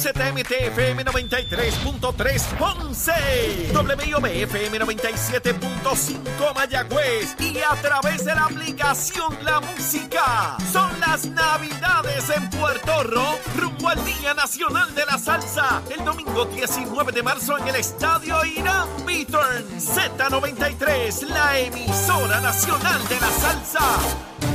WZMT-FM 93.3 Ponce, WIOB-FM 97.5 Mayagüez y a través de la aplicación La Música. Son las Navidades en Puerto Rico, rumbo al Día Nacional de la Salsa, el domingo 19 de marzo en el Estadio Irán Beaturn. Z93, la emisora nacional de la salsa.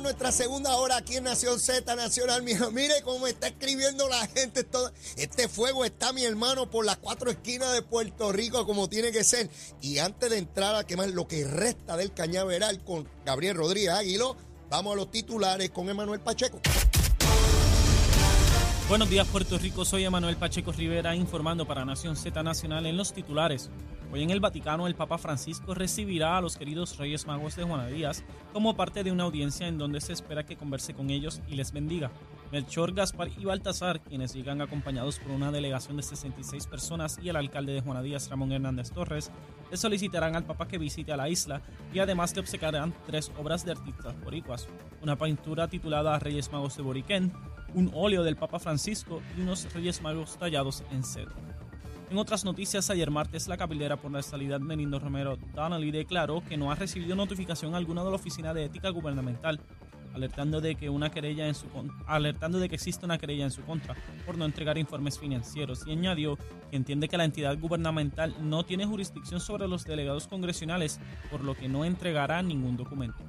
Nuestra segunda hora aquí en Nación Z Nacional. Mijo, mire cómo está escribiendo la gente. Todo. Este fuego está, mi hermano, por las cuatro esquinas de Puerto Rico, como tiene que ser. Y antes de entrar a quemar lo que resta del cañaveral con Gabriel Rodríguez Águilo, vamos a los titulares con Emanuel Pacheco. Buenos días Puerto Rico, soy Emanuel Pacheco Rivera informando para Nación Z Nacional en los titulares. Hoy en el Vaticano el Papa Francisco recibirá a los queridos Reyes Magos de Juana Díaz como parte de una audiencia en donde se espera que converse con ellos y les bendiga. Melchor, Gaspar y Baltasar, quienes llegan acompañados por una delegación de 66 personas y el alcalde de Juana Díaz, Ramón Hernández Torres, le solicitarán al Papa que visite a la isla y además le obsequiarán tres obras de artistas boricuas, una pintura titulada Reyes Magos de Boriquén, un óleo del Papa Francisco y unos Reyes Magos tallados en cedro. En otras noticias, ayer martes, la cabildera por la estabilidad Menindo Romero Donnelly declaró que no ha recibido notificación alguna de la Oficina de Ética Gubernamental, alertando de que una querella en su alertando de que existe una querella en su contra por no entregar informes financieros y añadió que entiende que la entidad gubernamental no tiene jurisdicción sobre los delegados congresionales, por lo que no entregará ningún documento.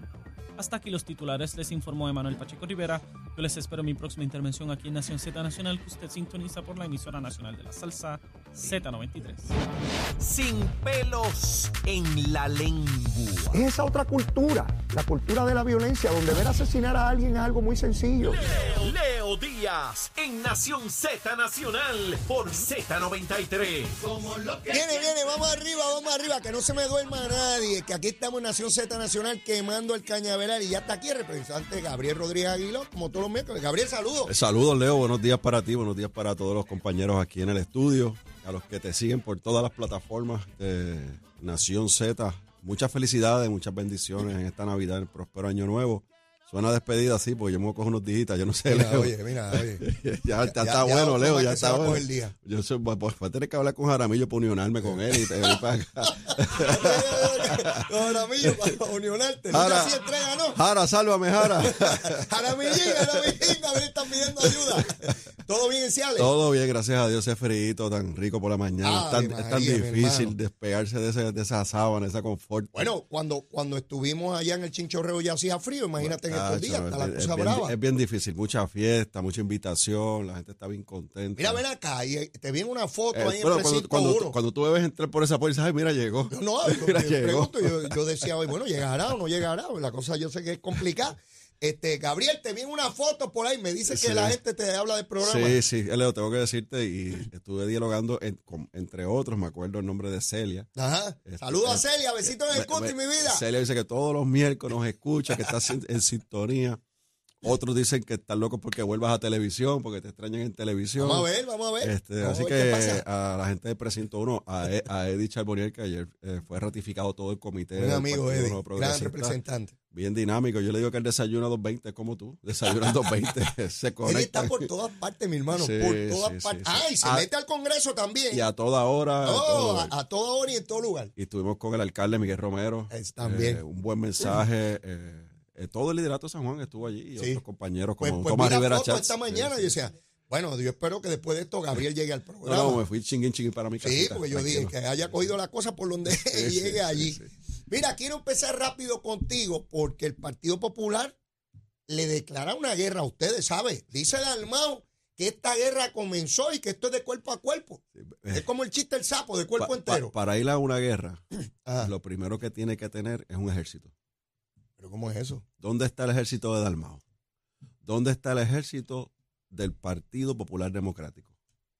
Hasta aquí los titulares, les informó Emanuel Pacheco Rivera. Yo les espero en mi próxima intervención aquí en Nación Z Nacional, que usted sintoniza por la emisora nacional de la salsa Z93. Sin pelos en la lengua. Es esa otra cultura, la cultura de la violencia, donde ver asesinar a alguien es algo muy sencillo. Leo, Leo Díaz en Nación Z Nacional por Z93. Viene, viene, vamos arriba, vamos arriba, que no se me duerma nadie, que aquí estamos en Nación Z Nacional quemando el cañaveral y ya está aquí el representante Gabriel Rodríguez Aguilo, como todos los Gabriel, saludos. Saludos, Leo. Buenos días para ti, buenos días para todos los compañeros aquí en el estudio, a los que te siguen por todas las plataformas de Nación Z. Muchas felicidades, muchas bendiciones en esta Navidad, el próspero año nuevo. Suena despedida así, porque yo me voy a coger unos días, yo no sé, Mira, Leo. oye, mira, oye. ya, ya Ya- está ya bueno, Leo, ya está bueno. coger día. Yo sé, pues, pues, voy a tener que hablar con Jaramillo para unionarme con él y te voy para acá. Jaramillo, para unionarte. No Jara. hacía entrega, ¿no? Jara, sálvame, Jara. Jaramillín, Jaramillín, Gabriel está pidiendo ayuda. ¿Todo bien en Ciales? Todo bien, gracias a Dios, ese frío tan rico por la mañana. Es tan, es difícil despegarse de, ese, de esa sábana, esa confort. Bueno, cuando, cuando estuvimos allá en el chinchorreo ya hacía frío, imagínate en estos días, está la cosa bien, brava. es bien difícil, mucha fiesta, mucha invitación, la gente está bien contenta. Mira, ven acá, y eh, te viene una foto Eh, ahí en bueno, el cuando, cuando, uno. cuando tú me ves entrar por esa puerta, ay, mira, llegó. Yo no, yo, Mira, yo llegó. pregunto, yo, yo decía, "Oye, bueno, llegará o no llegará, la cosa yo sé que es complicada. Este, Gabriel, te viene una foto por ahí, me dice que la gente te habla del programa. Sí, sí, Leo, tengo que decirte, y estuve dialogando, en- con- entre otros, me acuerdo el nombre de Celia. Ajá. Este, Saludos a eh, Celia, besitos en el Me- country, me- mi vida. Celia dice que todos los miércoles nos escucha, que estás en, en sintonía. Otros dicen que están locos porque vuelvas a televisión, porque te extrañan en televisión. Vamos a ver, vamos a ver. Este, Vamos así a ver que a la gente de Precinto 1, a, E- a Eddie Charbonnier, que ayer eh, fue ratificado todo el comité. Un amigo, Eddie, gran representante. Bien dinámico. Yo le digo que él desayuna a 2.20 es como tú. Desayuna a 2.20. se conecta. está por todas partes, mi hermano, Sí, por todas sí, partes. sí. Ah, y se mete al Congreso también. Y a toda hora. Oh, todo a, toda hora y en todo lugar. Y estuvimos con el alcalde Miguel Romero. Es también. Eh, un buen mensaje. eh, eh, todo el liderato de San Juan estuvo allí y Sí. otros compañeros Pues, como pues Tomás vi la Rivera Chats. esta mañana Sí, yo decía, bueno, yo espero que después de esto Gabriel llegue al programa. no, me fui chinguín chinguín para mi casa. Sí, porque yo dije que haya cogido la cosa por donde llegue allí. Mira, quiero empezar rápido contigo porque el Partido Popular le declara una guerra a ustedes, ¿sabes? Dice Dalmau que esta guerra comenzó y que esto es de cuerpo a cuerpo. Es como el chiste del sapo, de cuerpo Pa- pa- entero. para ir a una guerra, Ajá. lo primero que tiene que tener es un ejército. Pero ¿cómo es eso? ¿Dónde está el ejército de Dalmao? ¿Dónde está el ejército del Partido Popular Democrático?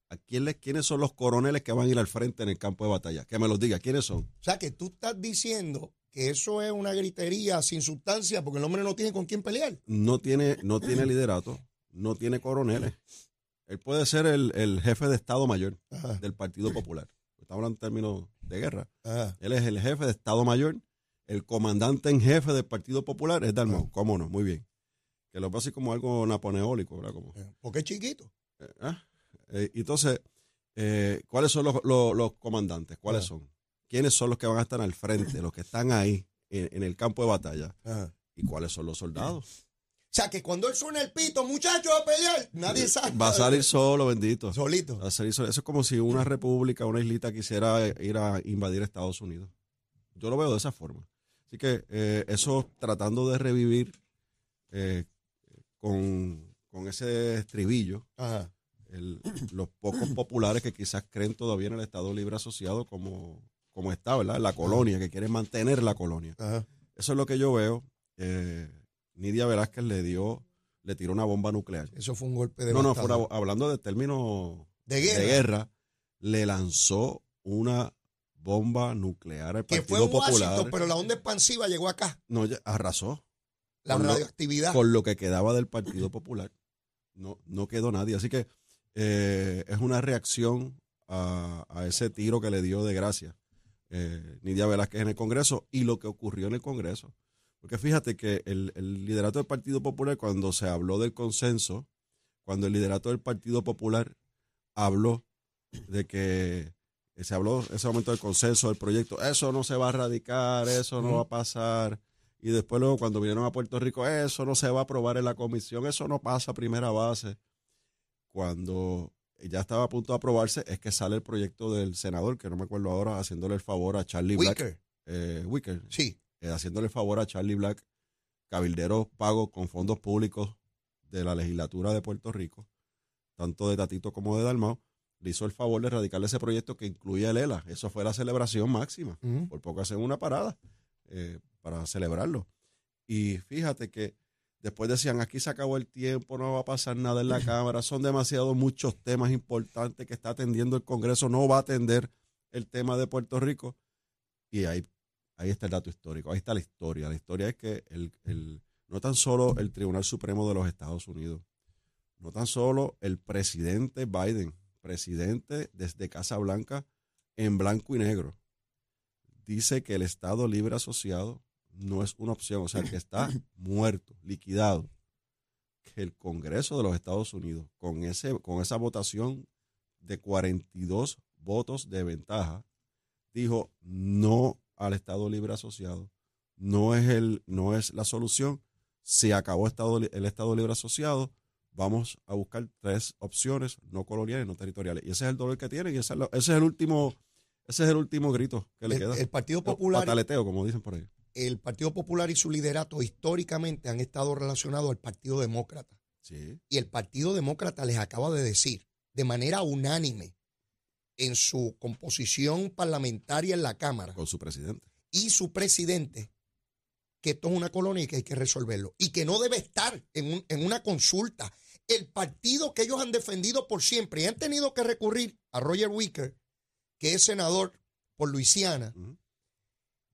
¿A quién les- quiénes son los coroneles que van a ir al frente en el campo de batalla? Que me los diga, ¿quiénes son? O sea, que tú estás diciendo que eso es una gritería sin sustancia porque el hombre no tiene con quién pelear. No tiene, no tiene liderato, no tiene coroneles. Él puede ser el, el jefe de Estado Mayor Ajá, del Partido Popular. Estamos hablando en términos de guerra. ajá. Él es el jefe de Estado Mayor. El comandante en jefe del Partido Popular es Dalmau. ¿Cómo no? Muy bien. que lo así como algo napoleónico, ¿verdad? Como, Porque es chiquito. eh, ah, eh, entonces, eh, ¿cuáles son los, los- los comandantes? ¿Cuáles Ah. son? ¿Quiénes son los que van a estar al frente, los que están ahí en, en el campo de batalla? ¿Y cuáles son los soldados? O sea, que cuando él suena el pito, muchachos, a pelear, nadie sabe. Va a salir solo, bendito. solito. Va a salir solo. Eso es como si una república, una islita quisiera eh, ir a invadir Estados Unidos. Yo lo veo de esa forma. Así que eh, eso tratando de revivir eh, con, con ese estribillo, Ajá. el- los pocos populares que quizás creen todavía en el Estado Libre Asociado como, como está, ¿verdad? La colonia, que quieren mantener la colonia. Ajá. Eso es lo que yo veo. Eh, Nidia Velázquez le dio, le tiró una bomba nuclear. Eso fue un golpe de No, no, hablando de términos De guerra. de guerra, le lanzó una bomba nuclear al que Partido fue en Washington, Popular. pero la onda expansiva llegó acá. No, arrasó La Con lo- radioactividad. con lo que quedaba del Partido Popular. No, no quedó nadie. Así que eh, es una reacción a, a ese tiro que le dio de gracia eh, Nidia Velázquez en el Congreso y lo que ocurrió en el Congreso. Porque fíjate que el, el liderato del Partido Popular, cuando se habló del consenso, cuando el liderato del Partido Popular habló de que se habló en ese momento del consenso del proyecto, eso no se va a radicar, eso no va a pasar. Y después luego cuando vinieron a Puerto Rico, eso no se va a aprobar en la comisión, eso no pasa a primera base. Cuando ya estaba a punto de aprobarse, es que sale el proyecto del senador, que no me acuerdo ahora, haciéndole el favor a Charlie Black. Wicker. eh, Wicker, Sí. eh, haciéndole el favor a Charlie Black, cabildero pago con fondos públicos de la legislatura de Puerto Rico, tanto de Tatito como de Dalmao, le hizo el favor de erradicarle ese proyecto que incluía el ELA. Eso fue la celebración máxima. Por poco hacen una parada eh, para celebrarlo. Y fíjate que después decían, aquí se acabó el tiempo, no va a pasar nada en la Cámara, son demasiados muchos temas importantes que está atendiendo el Congreso, no va a atender el tema de Puerto Rico. Y ahí, ahí está el dato histórico, ahí está la historia. La historia es que el, el- no tan solo el Tribunal Supremo de los Estados Unidos, no tan solo el presidente Biden, presidente desde Casa Blanca en blanco y negro, dice que el Estado Libre Asociado no es una opción, o sea, que está muerto, liquidado. Que el Congreso de los Estados Unidos, con, ese, con esa votación de 42 votos de ventaja, dijo no al Estado Libre Asociado. No es, el, no es la solución. Se acabó Estado, el Estado Libre Asociado. Vamos a buscar tres opciones no coloniales, no territoriales. Y ese es el dolor que tienen y ese es, lo- ese es el último ese es el último grito que le queda. el Partido Popular Pataleteo, como dicen por ahí. el Partido Popular y su liderato históricamente han estado relacionados al Partido Demócrata. Sí. Y el Partido Demócrata les acaba de decir de manera unánime en su composición parlamentaria en la Cámara Con su presidente. y su presidente que esto es una colonia y que hay que resolverlo. Y que no debe estar en, un- en una consulta. El partido que ellos han defendido por siempre y han tenido que recurrir a Roger Wicker, que es senador por Luisiana.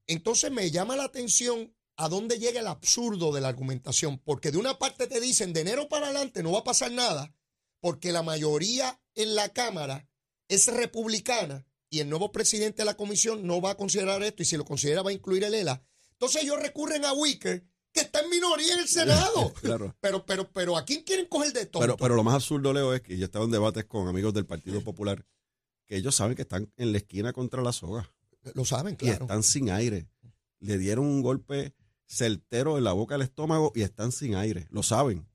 Entonces me llama la atención a dónde llega el absurdo de la argumentación, porque de una parte te dicen de enero para adelante no va a pasar nada, porque la mayoría en la Cámara es republicana y el nuevo presidente de la comisión no va a considerar esto y si lo considera va a incluir el ELA. Entonces ellos recurren a Wicker, que está en minoría en el Senado. Claro. Pero, pero, pero, ¿a quién quieren coger de todo? Pero, pero lo más absurdo, Leo, es que yo estaba en debates con amigos del Partido Popular que ellos saben que están en la esquina contra la soga Lo saben, y claro. están sin aire. Le dieron un golpe certero en la boca del estómago y están sin aire. Lo saben.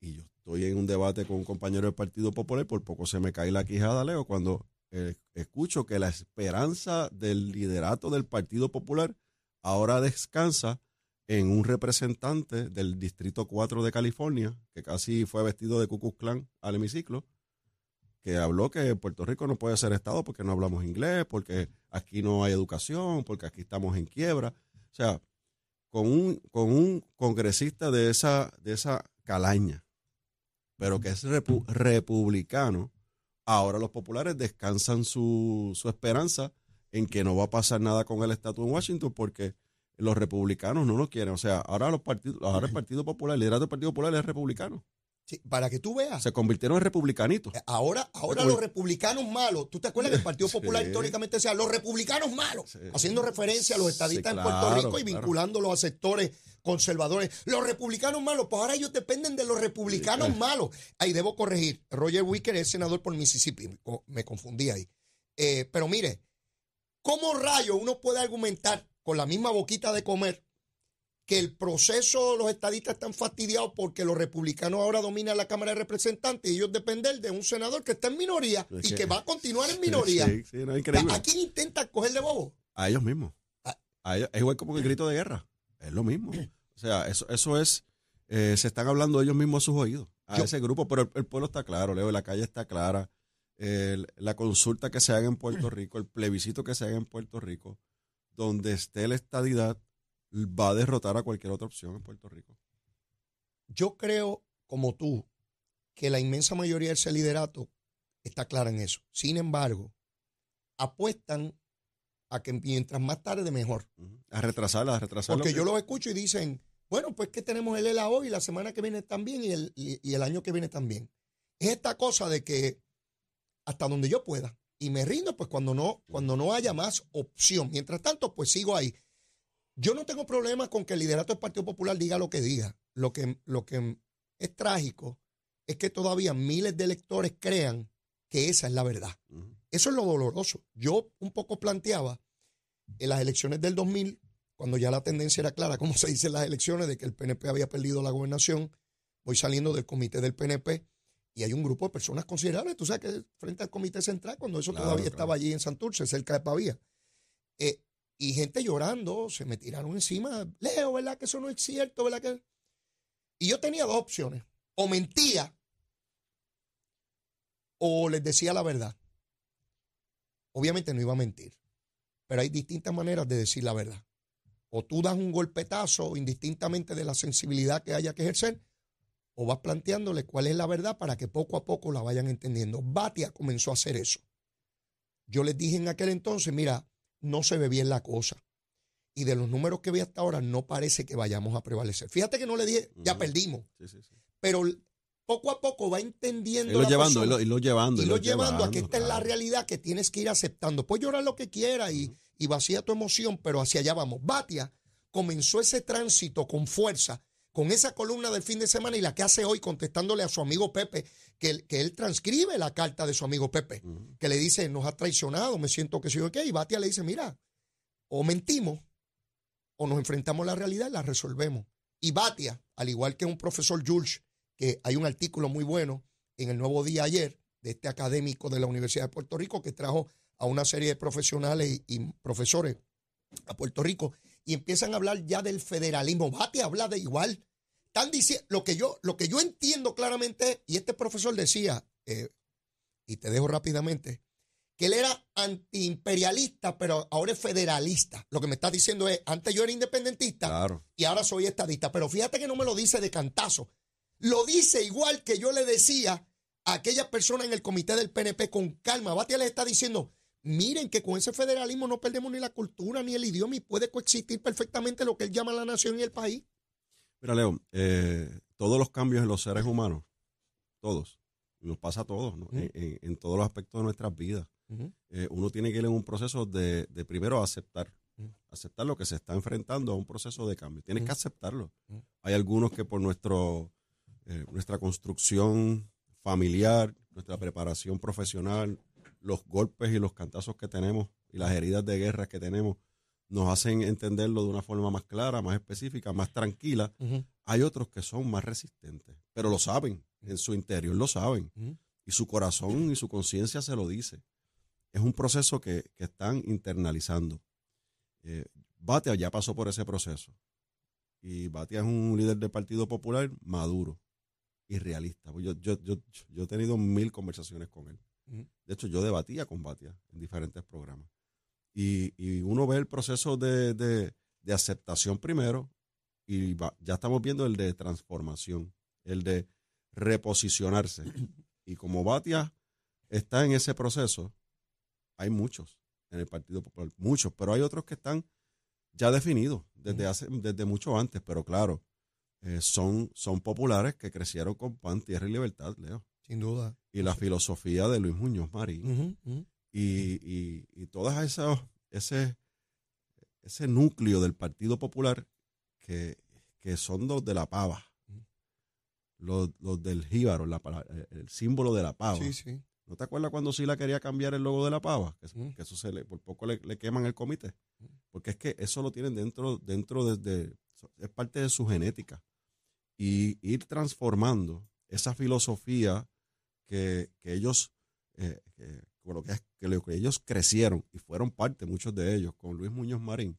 Y yo estoy en un debate con un compañero del Partido Popular y por poco se me cae la quijada, Leo, cuando eh, escucho que la esperanza del liderato del Partido Popular ahora descansa en un representante del Distrito 4 de California, que casi fue vestido de Ku Klux Klan al hemiciclo, que habló que Puerto Rico no puede ser Estado porque no hablamos inglés, porque aquí no hay educación, porque aquí estamos en quiebra. O sea, con un, con un congresista de esa, de esa calaña, pero que es repu- republicano, ahora los populares descansan su, su esperanza en que no va a pasar nada con el estatus en Washington porque los republicanos no lo quieren. O sea, ahora los partidos, ahora el Partido Popular, el liderato del Partido Popular es republicano. Sí, para que tú veas. Se convirtieron en republicanitos. Eh, Ahora, ahora los republicanos malos, ¿tú te acuerdas que el Partido Popular Sí. históricamente decía los republicanos malos? Sí. Haciendo referencia a los estadistas en Puerto Rico y claro. vinculándolo a sectores conservadores. Los republicanos malos, pues ahora ellos dependen de los republicanos malos. Ahí debo corregir. Roger Wicker es senador por Mississippi. Me confundí ahí. Eh, pero mire, ¿cómo rayo uno puede argumentar con la misma boquita de comer que el proceso los estadistas están fastidiados porque los republicanos ahora dominan la Cámara de Representantes y ellos dependen de un senador que está en minoría Es y que- que va a continuar en minoría. Sí, sí, no, es increíble. ¿A quién intentan coger de bobo? A ellos mismos. Ah. A ellos- es igual como el grito de guerra. Es lo mismo. O sea, eso, eso es, eh, se están hablando ellos mismos a sus oídos, a Yo- ese grupo, pero el, el pueblo está claro, Leo, la calle está clara. El- la consulta que se haga en Puerto Rico, el plebiscito que se haga en Puerto Rico, donde esté la estadidad, va a derrotar a cualquier otra opción en Puerto Rico. Yo creo, como tú, que la inmensa mayoría de ese liderato está clara en eso. Sin embargo, apuestan a que mientras más tarde mejor. A retrasarla, a retrasarla. Porque yo los escucho y dicen, bueno, pues que tenemos el ELA hoy, la semana que viene también y el, y, y el año que viene también. Es esta cosa de que hasta donde yo pueda. Y me rindo pues cuando no, cuando no haya más opción. Mientras tanto, pues sigo ahí. Yo no tengo problema con que el liderato del Partido Popular diga lo que diga. Lo que, lo que es trágico es que todavía miles de electores crean que esa es la verdad. Eso es lo doloroso. Yo un poco planteaba en las elecciones del 2000, cuando ya la tendencia era clara, como se dice en las elecciones, de que el PNP había perdido la gobernación, voy saliendo del comité del PNP y hay un grupo de personas considerables, tú sabes que frente al comité central, cuando eso Claro, todavía claro. estaba allí en Santurce, cerca de Pavía, eh, y gente llorando, se me tiraron encima, Leo, ¿verdad que eso no es cierto? ¿verdad que? Y yo tenía dos opciones, o mentía o les decía la verdad. Obviamente no iba a mentir, pero hay distintas maneras de decir la verdad. O tú das un golpetazo indistintamente de la sensibilidad que haya que ejercer, o vas planteándole cuál es la verdad para que poco a poco la vayan entendiendo. Batia comenzó a hacer eso. Yo les dije en aquel entonces, mira, no se ve bien la cosa. Y de los números que vi hasta ahora, no parece que vayamos a prevalecer. Fíjate que no le dije, ya perdimos, Sí, sí, sí. pero poco a poco va entendiendo. Irlo la llevando, irlo, irlo llevando. y lo llevando a que esta es la claro. realidad que tienes que ir aceptando. Puedes llorar lo que quieras y, y vacía tu emoción, pero hacia allá vamos. Batia comenzó ese tránsito con fuerza, con esa columna del fin de semana y la que hace hoy contestándole a su amigo Pepe, que, él- que él transcribe la carta de su amigo Pepe, que le dice, nos ha traicionado, me siento que soy ok. Y Batia le dice, mira, o mentimos o nos enfrentamos a la realidad y la resolvemos. Y Batia, al igual que un profesor Jules, que hay un artículo muy bueno en el Nuevo Día ayer, de este académico de la Universidad de Puerto Rico, que trajo a una serie de profesionales y, y profesores a Puerto Rico, y empiezan a hablar ya del federalismo. Batia habla de igual. Están diciendo, lo que yo, lo que yo entiendo claramente, es, y este profesor decía, eh, y te dejo rápidamente, que él era antiimperialista, pero ahora es federalista. Lo que me está diciendo es, antes yo era independentista Claro. y ahora soy estadista. Pero fíjate que no me lo dice de cantazo. Lo dice igual que yo le decía a aquellas personas en el comité del PNP con calma. Batia le está diciendo, miren que con ese federalismo no perdemos ni la cultura ni el idioma y puede coexistir perfectamente lo que él llama la nación y el país. Mira, Leo, eh, todos los cambios en los seres humanos, todos, nos pasa a todos, ¿no? En, en- en todos los aspectos de nuestras vidas. Eh, uno tiene que ir en un proceso de, de primero aceptar, aceptar lo que se está enfrentando a un proceso de cambio. Tienes que aceptarlo. Hay algunos que por nuestro, eh, nuestra construcción familiar, nuestra preparación profesional, los golpes y los cantazos que tenemos y las heridas de guerra que tenemos, nos hacen entenderlo de una forma más clara, más específica, más tranquila. Hay otros que son más resistentes, pero lo saben, en su interior lo saben, y su corazón y su conciencia se lo dice. Es un proceso que, que están internalizando. Eh, Batia ya pasó por ese proceso, y Batia es un líder del Partido Popular maduro y realista. Yo, yo, yo, yo he tenido mil conversaciones con él. De hecho, yo debatía con Batia en diferentes programas. Y, y uno ve el proceso de, de- de aceptación primero y va- ya estamos viendo el de transformación, el de reposicionarse. Y como Batia está en ese proceso, hay muchos en el Partido Popular, muchos, pero hay otros que están ya definidos desde, hace, desde mucho antes, pero claro, eh, son, son populares que crecieron con pan, tierra y libertad, Leo. Sin duda. Y la filosofía de Luis Muñoz Marín. Y, y, y todas esas, ese, ese núcleo del Partido Popular que, que son los de la pava, los, los del jíbaro, la pa- el símbolo de la pava. Sí, sí. ¿No te acuerdas cuando Sila quería cambiar el logo de la pava? Que, Mm. que eso se le, por poco le, le queman el comité. Porque es que eso lo tienen dentro, dentro de, de- es parte de su genética. Y ir transformando esa filosofía que, que ellos, eh, que, bueno, que, que lo que ellos crecieron y fueron parte, muchos de ellos, con Luis Muñoz Marín,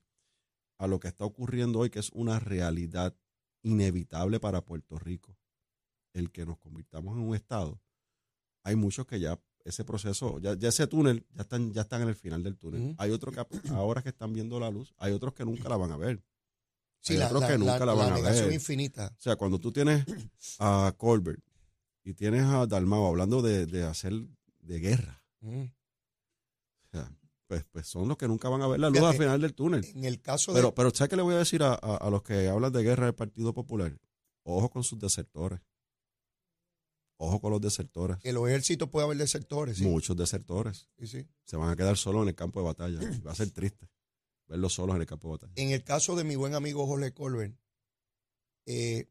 a lo que está ocurriendo hoy, que es una realidad inevitable para Puerto Rico, el que nos convirtamos en un Estado hay muchos que ya ese proceso, ya, ya ese túnel, ya están, ya están en el final del túnel. Hay otros que ahora que están viendo la luz, hay otros que nunca la van a ver. Sí, Hay la, otros la- que nunca la- la van a ver. infinita. O sea, cuando tú tienes a Colbert y tienes a Dalmao hablando de, de hacer de guerra, Mm. o sea, pues, pues son los que nunca van a ver la luz Fíjate, al final del túnel. En el caso Pero, de. pero ¿sabes qué le voy a decir a, a- a los que hablan de guerra del Partido Popular? Ojo con sus desertores. Ojo con los desertores. que los ejércitos puede haber desertores. Sí, Muchos desertores. sí, sí. se van a quedar solos en el campo de batalla. Y Va a ser triste verlos solos en el campo de batalla. En el caso de mi buen amigo Jorge Colbert, eh,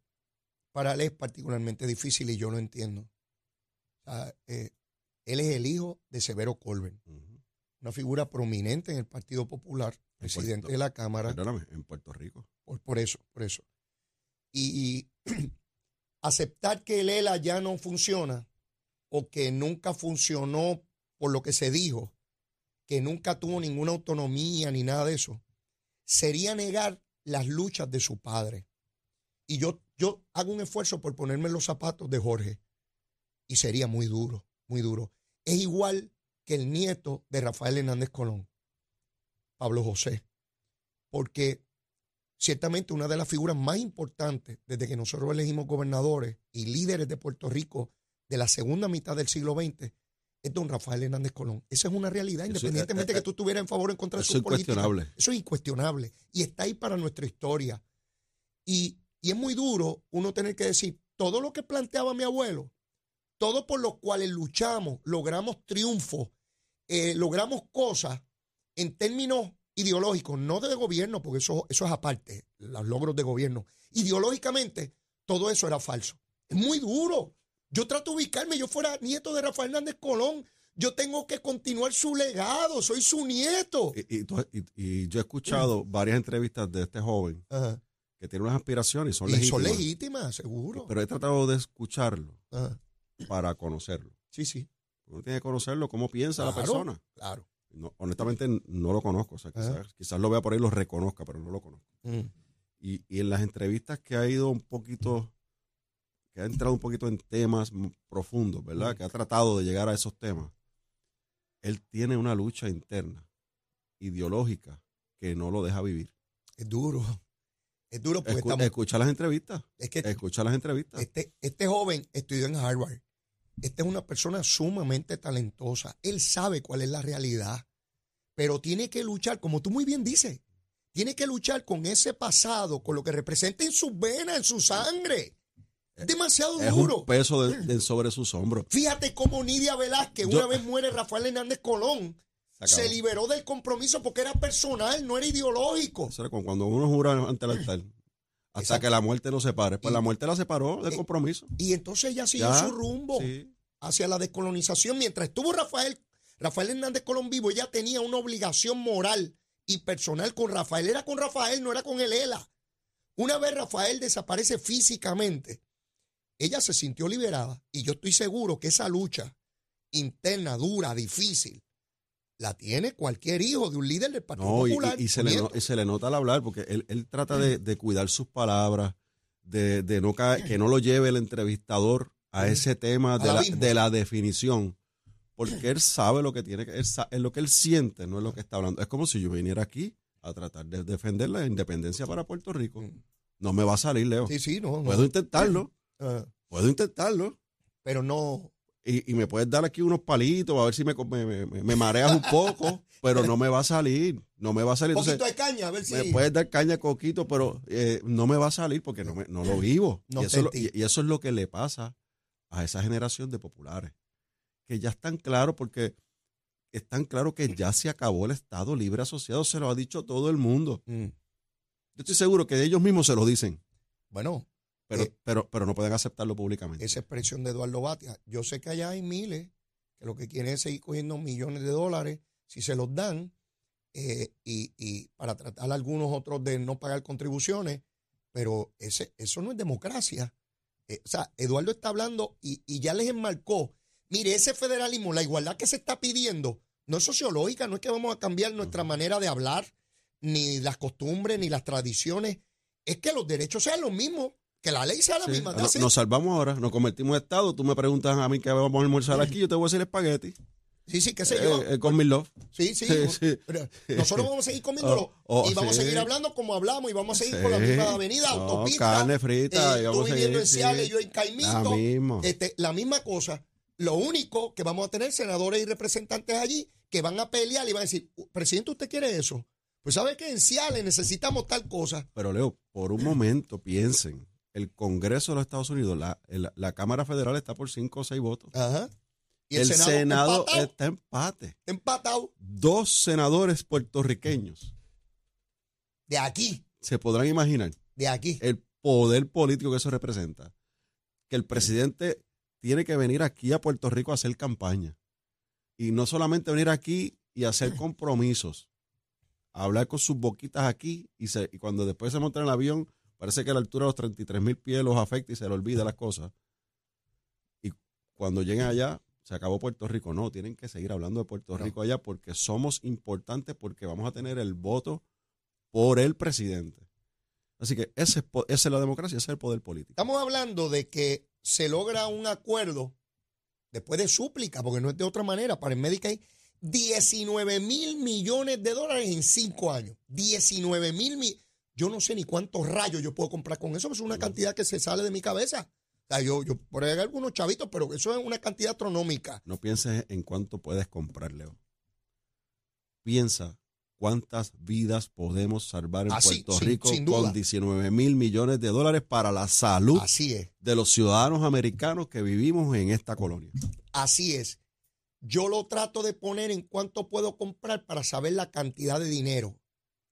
para él es particularmente difícil y yo lo entiendo. O sea, eh, él es el hijo de Severo Colbert, una figura prominente en el Partido Popular, presidente Puerto- de la Cámara. Perdóname, en Puerto Rico. Por, por eso, por eso. Y, y aceptar que el ELA ya no funciona o que nunca funcionó por lo que se dijo, que nunca tuvo ninguna autonomía ni nada de eso, sería negar las luchas de su padre. Y yo, yo hago un esfuerzo por ponerme los zapatos de Jorge y sería muy duro, muy duro. Es igual que el nieto de Rafael Hernández Colón, Pablo José, porque ciertamente una de las figuras más importantes desde que nosotros elegimos gobernadores y líderes de Puerto Rico de la segunda mitad del siglo XX es don Rafael Hernández Colón. Esa es una realidad, Eso- independientemente eh, de eh, que tú estuvieras en favor o en contra de eso su es política. incuestionable. Eso es incuestionable y está ahí para nuestra historia. Y, y es muy duro uno tener que decir, todo lo que planteaba mi abuelo, todo por lo cuales luchamos, logramos triunfos, eh, logramos cosas en términos ideológicos, no de gobierno, porque eso, eso es aparte, los logros de gobierno. Ideológicamente, todo eso era falso. Es muy duro. Yo trato de ubicarme, yo fuera nieto de Rafael Hernández Colón, yo tengo que continuar su legado, soy su nieto. Y, y tú- y- y yo he escuchado varias entrevistas de este joven Ajá. Que tiene unas aspiraciones y son Y legítimas. son legítimas, seguro. Pero he tratado de escucharlo Ajá. para conocerlo. Sí, sí. Uno tiene que conocerlo, cómo piensa la persona. Claro. No, honestamente no lo conozco. O sea, quizás, quizás lo vea por ahí y lo reconozca, pero no lo conozco. Mm. Y, y en las entrevistas que ha ido un poquito, que ha entrado un poquito en temas profundos, ¿verdad? Mm. Que ha tratado de llegar a esos temas. Él tiene una lucha interna, ideológica, que no lo deja vivir. Es duro. Es duro porque Escu- estamos. escucha las entrevistas. Es que Escucha las entrevistas. este, este joven estudió en Harvard. Esta es una persona sumamente talentosa. Él sabe cuál es la realidad. Pero tiene que luchar, como tú muy bien dices, tiene que luchar con ese pasado, con lo que representa en sus venas, en su sangre. Es demasiado es duro. un peso de- de sobre sus hombros. Fíjate cómo Nidia Velázquez, Yo- una vez muere Rafael Hernández Colón, Se liberó del compromiso porque era personal, no era ideológico. Eso era cuando uno jura ante el altar. Hasta Exacto. que la muerte lo separe. Pues Y- la muerte la separó del Eh, compromiso. Y entonces ella siguió Ya, su rumbo sí. hacia la descolonización. Mientras estuvo Rafael, Rafael Hernández Colón vivo, ella tenía una obligación moral y personal con Rafael. Era con Rafael, no era con el ELA. Una vez Rafael desaparece físicamente, ella se sintió liberada y yo estoy seguro que esa lucha interna, dura, difícil, la tiene cualquier hijo de un líder del Partido No, Popular. y- y se le, no- nieto. y se le nota al hablar, porque él, él trata de, de cuidar sus palabras, de, de no caer- que no lo lleve el entrevistador a ese tema de la, abismo. de la definición, porque él sabe lo que tiene que, él es lo que él siente, no es lo que está hablando. Es como si yo viniera aquí a tratar de defender la independencia para Puerto Rico. No me va a salir, Leo. Sí, sí, no, no. Puedo intentarlo, Ah, puedo intentarlo. pero no, y, y me puedes dar aquí unos palitos a ver si me, me, me- me mareas un poco, pero no me va a salir, no me va a salir. Poquito Entonces, de caña, a ver si. me puedes dar caña coquito, pero eh, no me va a salir porque no, me, no lo vivo. No y, eso lo, y eso es lo que le pasa a esa generación de populares, que ya están claros porque están claros que ya se acabó el Estado Libre Asociado, se lo ha dicho todo el mundo. Mm. Yo estoy seguro que ellos mismos se lo dicen, Bueno, pero, Eh, pero, pero no pueden aceptarlo públicamente. esa expresión de Eduardo Batia. Yo sé que allá hay miles que lo que quieren es seguir cogiendo millones de dólares si se los dan eh, y, y para tratar a algunos otros de no pagar contribuciones, pero ese, eso no es democracia. Eh, o sea, Eduardo está hablando y, y ya les enmarcó. Mire, ese federalismo, la igualdad que se está pidiendo, no es sociológica, no es que vamos a cambiar nuestra manera de hablar, ni las costumbres, ni las tradiciones. Es que los derechos sean los mismos, que la ley sea la Sí, misma. no- nos salvamos ahora, nos convertimos en Estado. Tú me preguntas a mí qué vamos a almorzar aquí, yo te voy a decir espagueti Sí, sí, qué sé yo. eh, eh, con mi love. Sí, sí. Sí, sí. Pero nosotros vamos a seguir comiéndolo Oh, oh, y vamos sí. a seguir hablando como hablamos y vamos a seguir con la misma avenida, No, autopista. carne frita, eh, y tú viviendo en Ciales, yo en Caimito. La misma. Este, la misma cosa. Lo único que vamos a tener senadores y representantes allí que van a pelear y van a decir, presidente, ¿usted quiere eso? Pues sabe que en Ciales necesitamos tal cosa. Pero Leo, por un momento piensen, el Congreso de los Estados Unidos, la, el- la Cámara Federal está por cinco o seis votos. Ajá. Y El, Senado empatado, está empate. empatado Dos senadores puertorriqueños. de aquí, Se podrán imaginar de aquí. el poder político que eso representa. Que el presidente tiene que venir aquí a Puerto Rico a hacer campaña. Y no solamente venir aquí y hacer compromisos. Hablar con sus boquitas aquí y, se- y cuando después se monta en el avión, parece que a la altura de los 33 mil pies los afecta y se le olvida las cosas. Y cuando lleguen allá, se acabó Puerto Rico. No, tienen que seguir hablando de Puerto No. Rico allá porque somos importantes, porque vamos a tener el voto por el presidente. Así que ese esa es la democracia, ese es el poder político. Estamos hablando de que se logra un acuerdo después de súplica, porque no es de otra manera, para el Medicaid, 19 mil millones de dólares en cinco años. 19 mil millones. Yo no sé ni cuántos rayos yo puedo comprar con eso, es una cantidad que se sale de mi cabeza. O sea, yo, yo por ahí hay algunos chavitos, pero eso es una cantidad astronómica. No pienses en cuánto puedes comprar, Leo. Piensa cuántas vidas podemos salvar en Ah, Puerto sin- Rico sin con 19 mil millones de dólares para la salud Así es. de los ciudadanos americanos que vivimos en esta colonia. Así es. Yo lo trato de poner en cuánto puedo comprar para saber la cantidad de dinero.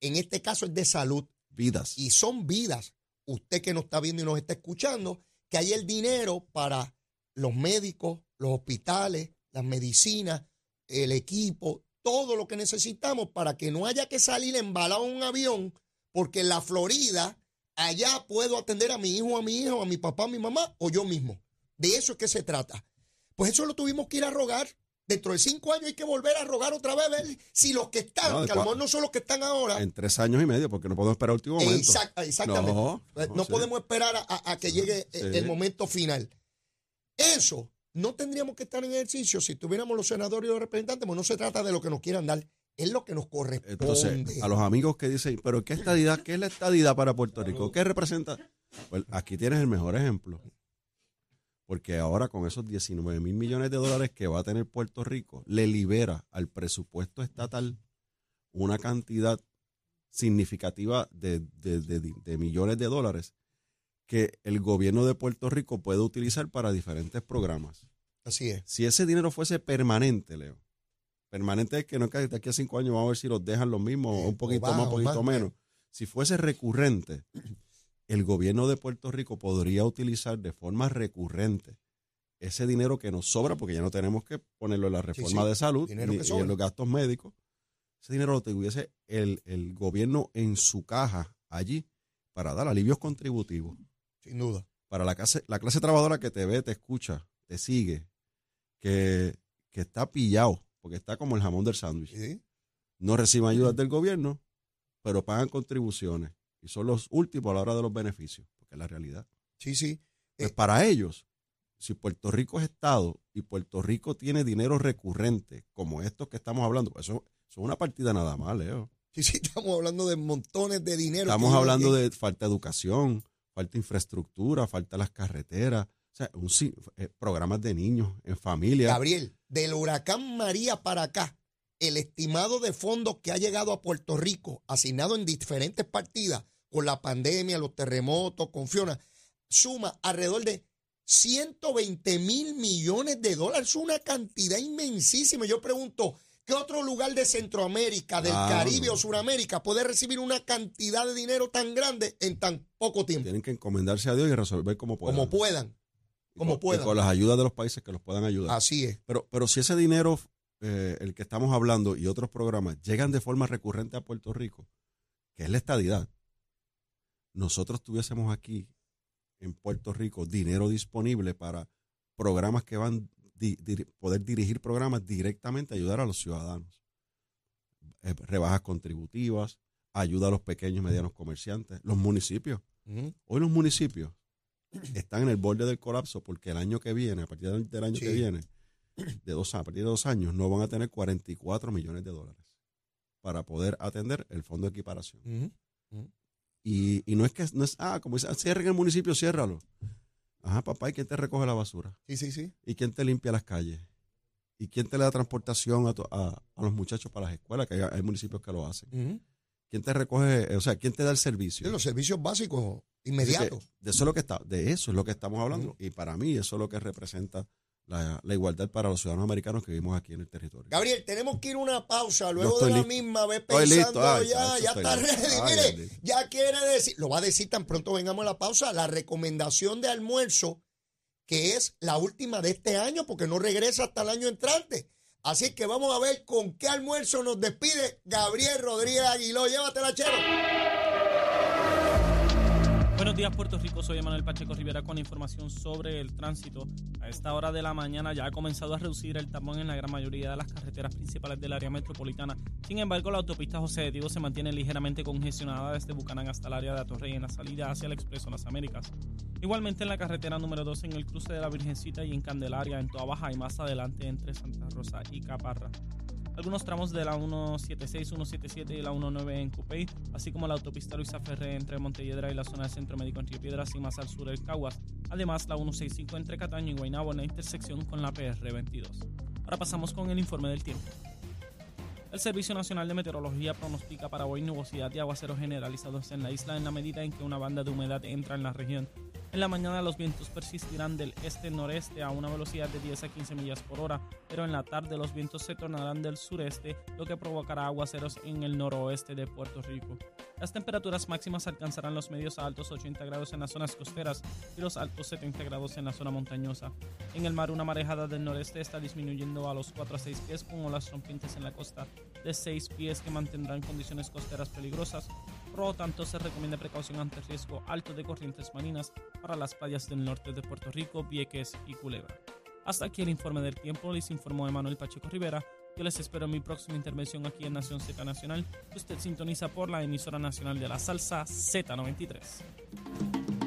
En este caso es de salud. Vidas. y son vidas. Usted que nos está viendo y nos está escuchando, que hay el dinero para los médicos, los hospitales, las medicinas, el equipo, todo lo que necesitamos para que no haya que salir embalado en un avión, porque en la Florida, allá puedo atender a mi hijo, a mi hijo, a mi papá, a mi mamá o yo mismo. De eso es que se trata. Pues eso lo tuvimos que ir a rogar. Dentro de cinco años hay que volver a rogar otra vez, ver si los que están, No, que a lo mejor no son los que están ahora, En tres años y medio, porque no podemos esperar el último momento. Exact- exactamente. No, No, no, sí. podemos esperar a, que llegue eh, Sí. el momento final. Eso no tendríamos que estar en ejercicio si tuviéramos los senadores y los representantes, porque no se trata de lo que nos quieran dar, es lo que nos corresponde. Entonces, a los amigos que dicen, pero ¿qué estadidad? ¿Qué es la estadidad para Puerto Rico? ¿Qué representa? Pues aquí tienes el mejor ejemplo. Porque ahora con esos 19 mil millones de dólares que va a tener Puerto Rico, le libera al presupuesto estatal una cantidad significativa de, de- de- de millones de dólares que el gobierno de Puerto Rico puede utilizar para diferentes programas. Así es. Si ese dinero fuese permanente, Leo, permanente es que no es que de aquí a cinco años vamos a ver si los dejan los mismos, Eh, un poquito o más, un poquito más. menos. Si fuese recurrente, el gobierno de Puerto Rico podría utilizar de forma recurrente ese dinero que nos sobra, porque ya no tenemos que ponerlo en la reforma sí, de salud ni, y en los gastos médicos. Ese dinero lo tuviese el, el gobierno en su caja allí para dar alivios contributivos Sin duda. para la clase, la clase trabajadora que te ve, te escucha, te sigue, que, que está pillado, porque está como el jamón del sándwich. Sí. No reciben ayudas del gobierno, pero pagan contribuciones y son los últimos a la hora de los beneficios, porque es la realidad. Sí, sí. Pues Eh. para ellos, si Puerto Rico es Estado y Puerto Rico tiene dinero recurrente, como estos que estamos hablando, pues eso, eso es una partida nada más, Leo. Sí, sí, estamos hablando de montones de dinero. Estamos hablando de falta de educación, falta de infraestructura, falta de las carreteras, O sea, un, eh, programas de niños en familia. Gabriel, del huracán María para acá, el estimado de fondos que ha llegado a Puerto Rico, asignado en diferentes partidas, con la pandemia, los terremotos, con Fiona, suma alrededor de 120 mil millones de dólares. Es una cantidad inmensísima. Yo pregunto, ¿qué otro lugar de Centroamérica, del Ah, Caribe o Suramérica puede recibir una cantidad de dinero tan grande en tan poco tiempo? Tienen que encomendarse a Dios y resolver como puedan. Como puedan. Y como con- y puedan. con las ayudas de los países que los puedan ayudar. Así es. Pero, pero si ese dinero, eh, el que estamos hablando y otros programas, llegan de forma recurrente a Puerto Rico, que es la estadidad, nosotros tuviésemos aquí en Puerto Rico dinero disponible para programas que van di- poder dirigir programas directamente a ayudar a los ciudadanos. Eh, rebajas contributivas, ayuda a los pequeños y medianos comerciantes, los municipios. Hoy los municipios están en el borde del colapso porque el año que viene, a partir del, año Sí. que viene, de dos, a partir de dos años, no van a tener 44 millones de dólares para poder atender el fondo de equiparación. Y, y no es que, no es, ah, como dice, ah, cierren el municipio, ciérralo. Ajá, papá, ¿y quién te recoge la basura? Sí, sí, sí. ¿Y quién te limpia las calles? ¿Y quién te le da transportación a, to- a- a los muchachos para las escuelas? Que hay, hay municipios que lo hacen. ¿Quién te recoge, eh, o sea, quién te da el servicio? Sí, los servicios básicos inmediatos. de eso es lo que está, de eso es lo que estamos hablando. Y para mí eso es lo que representa la, la igualdad para los ciudadanos americanos que vivimos aquí en el territorio. Gabriel, tenemos que ir a una pausa luego de la listo. misma vez pensando listo. Ay, ya, ya está ready. Mire, ya quiere decir, lo va a decir tan pronto vengamos a la pausa, la recomendación de almuerzo que es la última de este año porque no regresa hasta el año entrante. Así que vamos a ver con qué almuerzo nos despide Gabriel Rodríguez Aguiló. Llévatela, chero. Buenos días Puerto Rico, soy Emanuel Pacheco Rivera con información sobre el tránsito. A esta hora de la mañana ya ha comenzado a reducir el tapón en la gran mayoría de las carreteras principales del área metropolitana. Sin embargo, la autopista José de Diego se mantiene ligeramente congestionada desde Bucanán hasta el área de Atorrey en la salida hacia el Expreso Las Américas. Igualmente en la carretera número 2 en el cruce de la Virgencita y en Candelaria, en Toa Baja y más adelante entre Santa Rosa y Caparra algunos tramos de la 176, 177 y la 19 en Cupey, así como la autopista Luisa Ferré entre Montelledra y la zona del Centro Médico en Río Piedras y más al sur el Caguas. Además, la 165 entre Cataño y Guaynabo en la intersección con la PR22. Ahora pasamos con el informe del tiempo. El Servicio Nacional de Meteorología pronostica para hoy nubosidad y aguaceros generalizados en la isla en la medida en que una banda de humedad entra en la región. En la mañana los vientos persistirán del este-noreste a una velocidad de 10 a 15 millas por hora, pero en la tarde los vientos se tornarán del sureste, lo que provocará aguaceros en el noroeste de Puerto Rico. Las temperaturas máximas alcanzarán los medios a altos 80 grados en las zonas costeras y los altos 70 grados en la zona montañosa. En el mar una marejada del noreste está disminuyendo a los 4 a 6 pies con olas rompientes en la costa de 6 pies que mantendrán condiciones costeras peligrosas. Por lo tanto, se recomienda precaución ante riesgo alto de corrientes marinas para las playas del norte de Puerto Rico, Vieques y Culebra. Hasta aquí el informe del tiempo, les informó Emanuel Pacheco Rivera. Yo les espero en mi próxima intervención aquí en Nación Z Nacional, usted sintoniza por la emisora nacional de la salsa Z93.